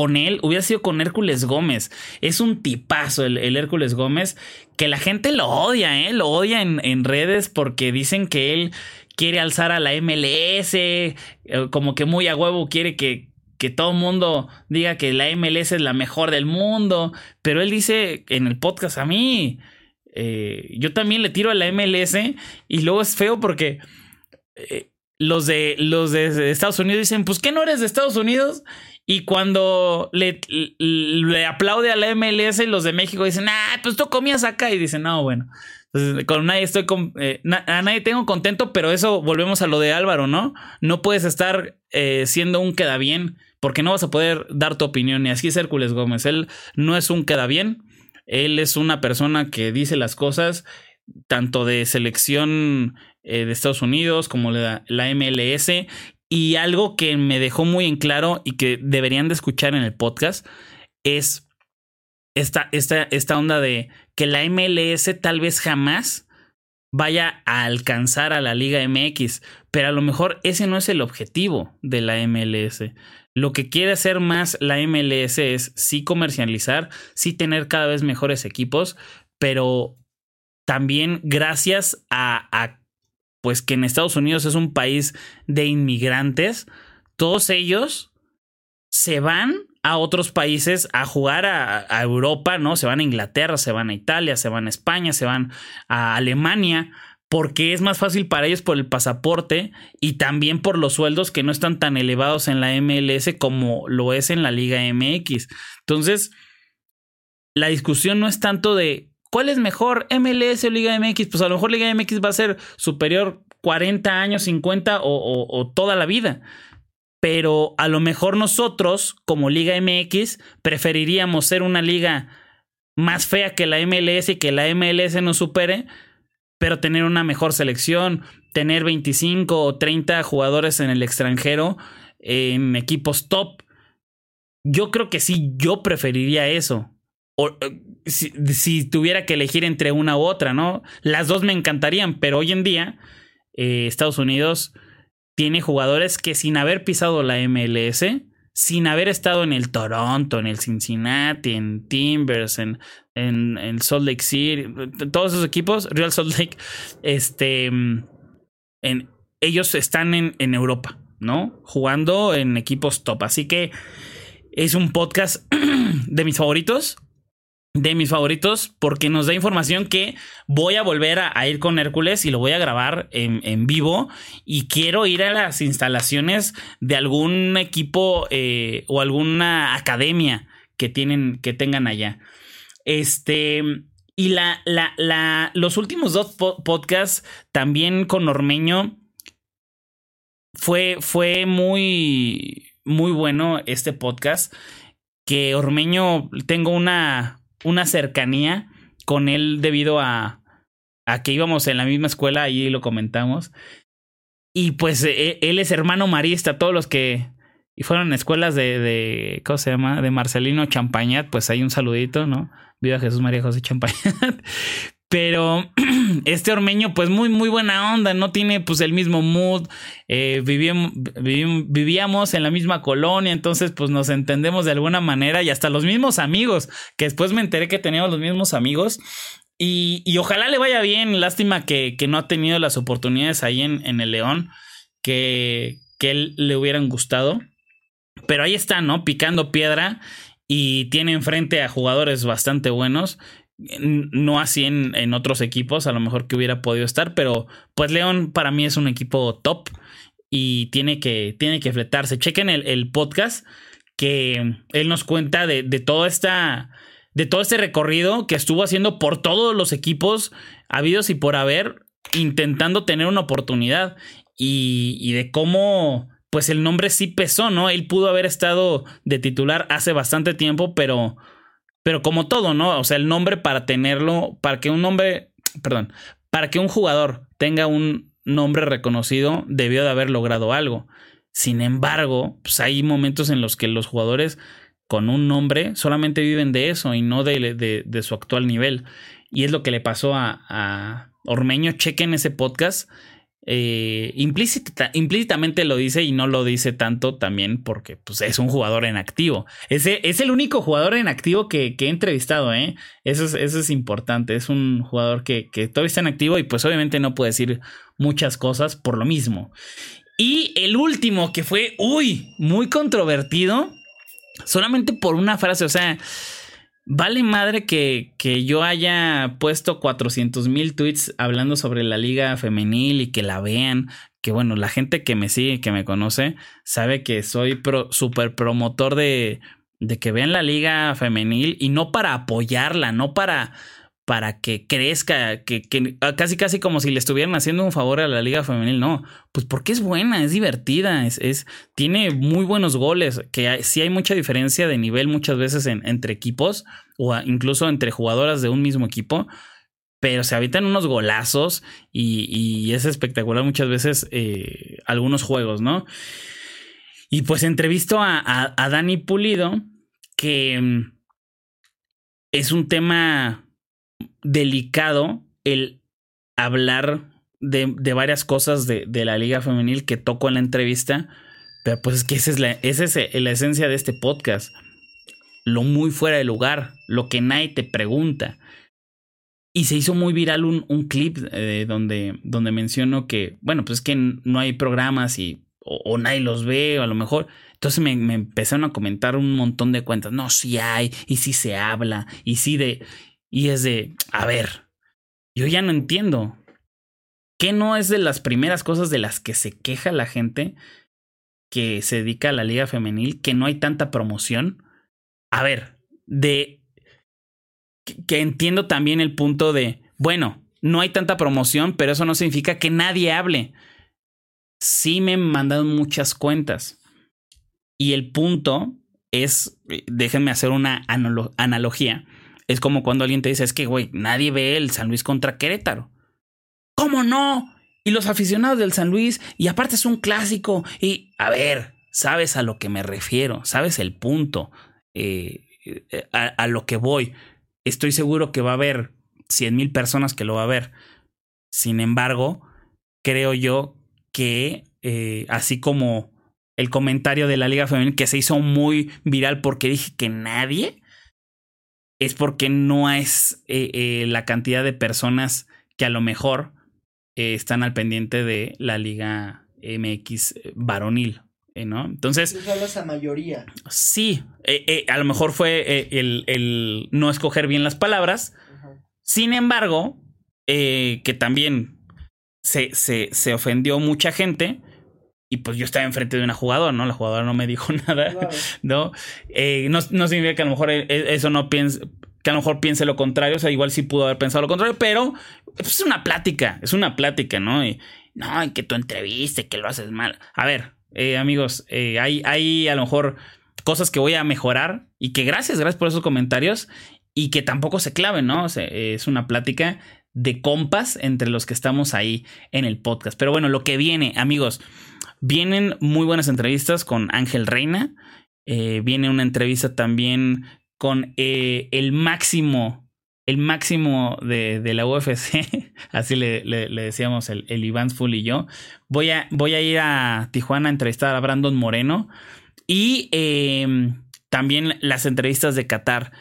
con él hubiera sido con Hércules Gómez. Es un tipazo el, Hércules Gómez que la gente lo odia, ¿eh? Lo odia en, en, redes porque dicen que él quiere alzar a la MLS, eh, como que muy a huevo quiere que, que todo el mundo diga que la MLS es la mejor del mundo. Pero él dice en el podcast a mí, eh, yo también le tiro a la MLS y luego es feo porque... Eh, los de los de Estados Unidos dicen, pues que no eres de Estados Unidos y cuando le, le, aplaude a la MLS, los de México dicen, ah, pues tú comías acá. Y dicen, no, bueno. Entonces, con nadie estoy con, eh, a nadie tengo contento, pero eso volvemos a lo de Álvaro, ¿no? No puedes estar eh, siendo un queda bien, porque no vas a poder dar tu opinión. Y así es Hércules Gómez. Él no es un queda bien. Él es una persona que dice las cosas, tanto de selección eh, de Estados Unidos como la, la MLS, Y algo que me dejó muy en claro y que deberían de escuchar en el podcast es esta, esta, esta onda de que la MLS tal vez jamás vaya a alcanzar a la Liga MX, pero a lo mejor ese no es el objetivo de la MLS. Lo que quiere hacer más la MLS es sí comercializar, sí tener cada vez mejores equipos, pero también gracias a, a pues que en Estados Unidos es un país de inmigrantes, todos ellos se van a otros países a jugar a, Europa, ¿no? Se van a Inglaterra, se van a Italia, se van a España, se van a Alemania, porque es más fácil para ellos por el pasaporte y también por los sueldos que no están tan elevados en la MLS como lo es en la Liga MX. Entonces, la discusión no es tanto de cuál es mejor, MLS o Liga MX, pues a lo mejor Liga MX va a ser superior 40 años, 50 o toda la vida pero a lo mejor nosotros, como Liga MX, preferiríamos ser una liga más fea que la MLS y que la MLS nos supere, pero tener una mejor selección, tener 25 o 30 jugadores en el extranjero, en equipos top. Yo creo que sí, yo preferiría eso. O, si, tuviera que elegir entre una u otra, ¿no? Las dos me encantarían, pero hoy en día eh, Estados Unidos tiene jugadores que sin haber pisado la MLS, sin haber estado en el Toronto, en el Cincinnati, en Timbers, en, en, Salt Lake City, todos esos equipos, Real Salt Lake, este, en, ellos están en, en Europa, ¿no? Jugando en equipos top. Así que es un podcast de mis favoritos de mis favoritos porque nos da información que voy a volver a, ir con Hércules y lo voy a grabar en, vivo y quiero ir a las instalaciones de algún equipo eh, o alguna academia que tienen que tengan allá. Este y la, la, la los últimos dos podcasts también con Ormeño fue fue muy muy bueno este podcast que Ormeño tengo una una cercanía con él debido a, a que íbamos en la misma escuela, ahí lo comentamos. Y pues e, él es hermano marista, todos los que fueron escuelas de, de, ¿cómo se llama? De Marcelino Champañat, pues hay un saludito, ¿no? Viva Jesús María José Champañat. Pero este ormeño, pues muy, muy buena onda, no tiene pues el mismo mood, eh, vivíamos, vivíamos en la misma colonia, entonces pues nos entendemos de alguna manera y hasta los mismos amigos, que después me enteré que teníamos los mismos amigos. Y, y ojalá le vaya bien, lástima que, que, no ha tenido las oportunidades ahí en, en el León que, que él le hubieran gustado. Pero ahí está, ¿no? Picando piedra y tiene enfrente a jugadores bastante buenos no así en, otros equipos, a lo mejor que hubiera podido estar, pero pues León para mí es un equipo top y tiene que, tiene que fletarse. Chequen el, el podcast que él nos cuenta de, de toda esta de todo este recorrido que estuvo haciendo por todos los equipos habidos y por haber intentando tener una oportunidad y, y de cómo pues el nombre sí pesó, ¿no? Él pudo haber estado de titular hace bastante tiempo, pero pero como todo, ¿no? O sea, el nombre para tenerlo, para que un nombre, perdón, para que un jugador tenga un nombre reconocido, debió de haber logrado algo. Sin embargo, pues hay momentos en los que los jugadores con un nombre solamente viven de eso y no de, de, de su actual nivel. Y es lo que le pasó a, a Ormeño. Chequen ese podcast eh, implícitamente lo dice y no lo dice tanto también porque pues, es un jugador en activo. Ese es el único jugador en activo que, he entrevistado, ¿eh? Eso es, eso es importante. Es un jugador que, que todavía está en activo y pues obviamente no puede decir muchas cosas por lo mismo. Y el último que fue, uy, muy controvertido, solamente por una frase, o sea... Vale madre que, que yo haya puesto 400 mil tweets hablando sobre la liga femenil y que la vean. Que bueno, la gente que me sigue, que me conoce, sabe que soy pro, super promotor de, de que vean la liga femenil y no para apoyarla, no para para que crezca, que, ah, casi casi como si le estuvieran haciendo un favor a la liga femenil, no, pues porque es buena, es divertida, es, tiene muy buenos goles, que sí hay mucha diferencia de nivel muchas veces entre equipos o incluso entre jugadoras de un mismo equipo, pero se habitan unos golazos y, es espectacular muchas veces eh, algunos juegos, ¿no? Y pues entrevisto a, a, Dani Pulido, que mm, es un tema delicado el hablar de, varias cosas de, la liga femenil que toco en la entrevista, pero pues es que esa es, la, es la esencia de este podcast. Lo muy fuera de lugar, lo que nadie te pregunta. Y se hizo muy viral un, un clip eh, donde, donde menciono que, bueno, pues es que no hay programas y o, nadie los ve, o a lo mejor. Entonces me, me, empezaron a comentar un montón de cuentas. No, sí hay, y sí se habla, y sí de. Y es de, a ver, yo ya no entiendo. ¿Qué no es de las primeras cosas de las que se queja la gente que se dedica a la liga femenil? Que no hay tanta promoción. A ver, de que entiendo también el punto de, bueno, no hay tanta promoción, pero eso no significa que nadie hable. Sí me han mandado muchas cuentas. Y el punto es, déjenme hacer una analogía. Es como cuando alguien te dice, es que, güey, nadie ve el San Luis contra Querétaro. ¿Cómo no? Y los aficionados del San Luis, y aparte es un clásico. Y, a ver, sabes a lo que me refiero, sabes el punto, eh, eh, a lo que voy estoy seguro que va a haber 100 mil personas que lo va a ver. Sin embargo, creo yo que eh, así como el comentario de la Liga Femenil que se hizo muy viral porque dije que nadie, es porque no es eh, eh, la cantidad de personas que a lo mejor están al pendiente de la Liga MX varonil eh, ¿no? Entonces... a mayoría. Sí, eh, eh, a lo mejor fue el, el, no escoger bien las palabras. Sin embargo, que también se, se, se, ofendió mucha gente. Y pues yo estaba enfrente de una jugadora, ¿no? La jugadora no me dijo nada, ¿no? no, no significa que a lo mejor eso no piense, que a lo mejor piense lo contrario, o sea, igual sí pudo haber pensado lo contrario, pero pues, es una plática, es una plática, ¿no? Y no, y que tu entrevista, que lo haces mal. A ver, eh, amigos, eh, hay, hay a lo mejor cosas que voy a mejorar y que gracias, gracias por esos comentarios y que tampoco se claven, ¿no? es una plática de compas entre los que estamos ahí en el podcast. Pero bueno, lo que viene, amigos, vienen muy buenas entrevistas con Ángel Reina, eh, viene una entrevista también con el máximo el máximo de, de la UFC, así le, le, decíamos el, el Iván Full y yo. Voy a, voy a ir a Tijuana a entrevistar a Brandon Moreno y em, también las entrevistas de Qatar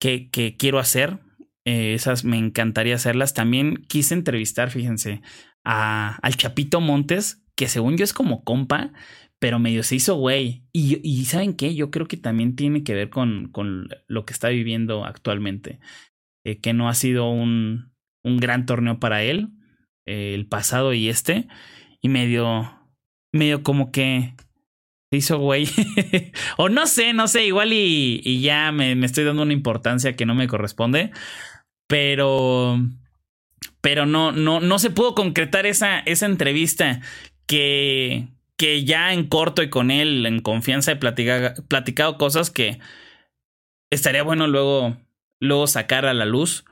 que, que quiero hacer. Eh, esas me encantaría hacerlas. También quise entrevistar, fíjense, a, al Chapito Montes, que según yo es como compa, pero medio se hizo güey. Y, y, ¿saben qué? Yo creo que también tiene que ver con, con lo que está viviendo actualmente. Eh, que no ha sido un, un gran torneo para él, eh, el pasado y este, y medio, medio como que se hizo güey. o no sé, no sé, igual y, y ya me, me, estoy dando una importancia que no me corresponde, pero, pero no, no, no se pudo concretar esa, esa entrevista que, que ya en corto y con él en confianza he platicado, platicado cosas que estaría bueno luego luego sacar a la luz.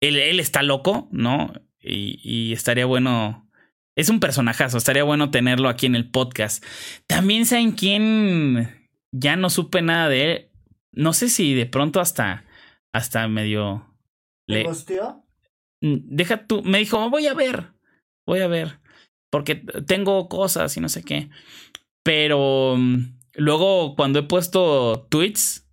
Él, él está loco, ¿no? Y, y, estaría bueno. Es un personajazo, estaría bueno tenerlo aquí en el podcast. También saben quién ya no supe nada de él. No sé si de pronto hasta, hasta medio. ¿Le mm, Deja tú. Me dijo, voy a ver. Voy a ver. Porque tengo cosas y no sé qué. Pero mm, luego, cuando he puesto tweets,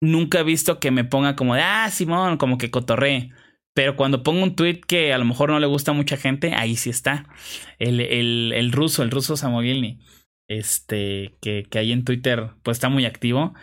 nunca he visto que me ponga como de, ah, Simón, como que cotorré. Pero cuando pongo un tweet que a lo mejor no le gusta a mucha gente, ahí sí está. El, el, el ruso, el ruso Samovilny, este, que, que ahí en Twitter pues está muy activo.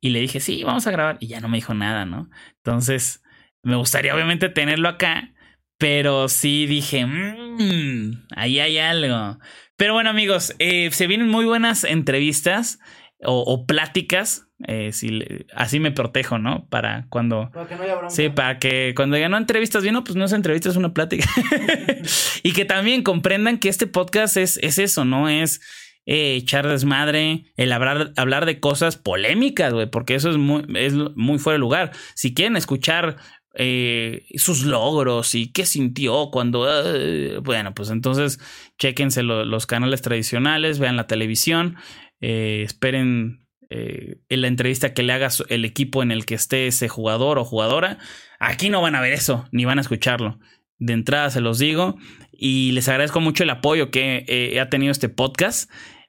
Y le dije, sí, vamos a grabar. Y ya no me dijo nada, ¿no? Entonces, me gustaría obviamente tenerlo acá. Pero sí dije, mmm, ahí hay algo. Pero bueno, amigos, eh, se vienen muy buenas entrevistas o, o pláticas eh, si así me protejo, ¿no? Para cuando. Para que no haya. Sí, para que cuando ya no entrevistas bien, no, pues no es entrevista, es una plática. y que también comprendan que este podcast es, es eso, ¿no? Es eh, echar desmadre, el hablar, hablar de cosas polémicas, güey, porque eso es muy, es muy fuera de lugar. Si quieren escuchar eh, sus logros y qué sintió cuando... Eh, bueno, pues entonces chequense los canales tradicionales, vean la televisión, eh, esperen en la entrevista que le haga el equipo en el que esté ese jugador o jugadora. Aquí no van a ver eso, ni van a escucharlo. De entrada se los digo y les agradezco mucho el apoyo que ha tenido este podcast.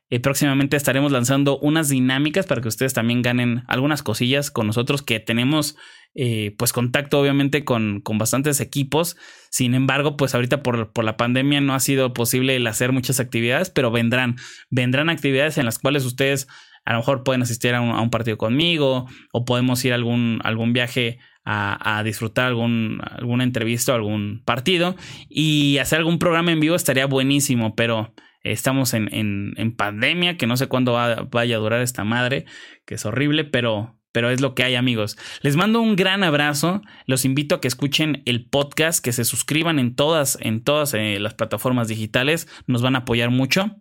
Eh, próximamente estaremos lanzando unas dinámicas para que ustedes también ganen algunas cosillas con nosotros que tenemos eh, pues contacto obviamente con, con, bastantes equipos. Sin embargo, pues ahorita por, por, la pandemia no ha sido posible el hacer muchas actividades, pero vendrán, vendrán actividades en las cuales ustedes a lo mejor pueden asistir a un, partido conmigo o podemos ir a algún, algún viaje a, disfrutar algún, alguna entrevista o algún partido y hacer algún programa en vivo estaría buenísimo, pero Estamos en, en, pandemia, que no sé cuándo vaya a durar esta madre, que es horrible, pero, pero es lo que hay amigos. Les mando un gran abrazo, los invito a que escuchen el podcast, que se suscriban en todas, en todas eh, las plataformas digitales, nos van a apoyar mucho.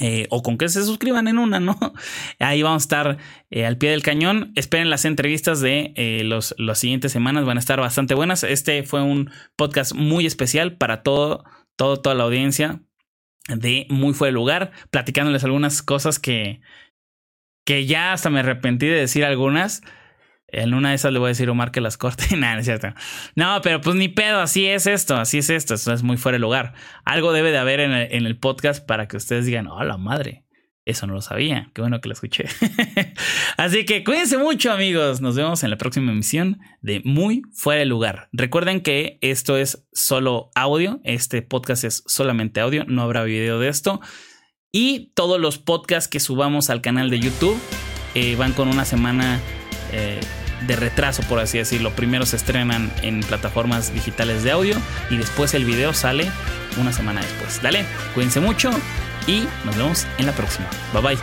Eh, o con que se suscriban en una, ¿no? Ahí vamos a estar eh, al pie del cañón. Esperen las entrevistas de los, las siguientes semanas, van a estar bastante buenas. Este fue un podcast muy especial para todo, todo, toda la audiencia, de muy de lugar, platicándoles algunas cosas que, que ya hasta me arrepentí de decir algunas. En una de esas le voy a decir Omar que las corte. Nada, no es cierto. No, pero pues ni pedo, así es esto, así es esto. Esto es muy fuera de lugar. Algo debe de haber en el, en el podcast para que ustedes digan, oh, la madre. Eso no lo sabía. Qué bueno que lo escuché. Así que cuídense mucho, amigos. Nos vemos en la próxima emisión de Muy Fuera de Lugar. Recuerden que esto es solo audio. Este podcast es solamente audio. No habrá video de esto. Y todos los podcasts que subamos al canal de YouTube eh, van con una semana eh, de retraso, por así decirlo. Primero se estrenan en plataformas digitales de audio y después el video sale una semana después. Dale, cuídense mucho y nos vemos en la próxima. Bye bye.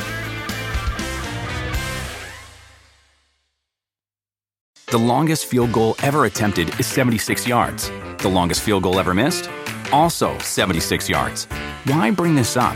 The longest field goal ever attempted is 76 yards. The longest field goal ever missed? Also 76 yards. Why bring this up?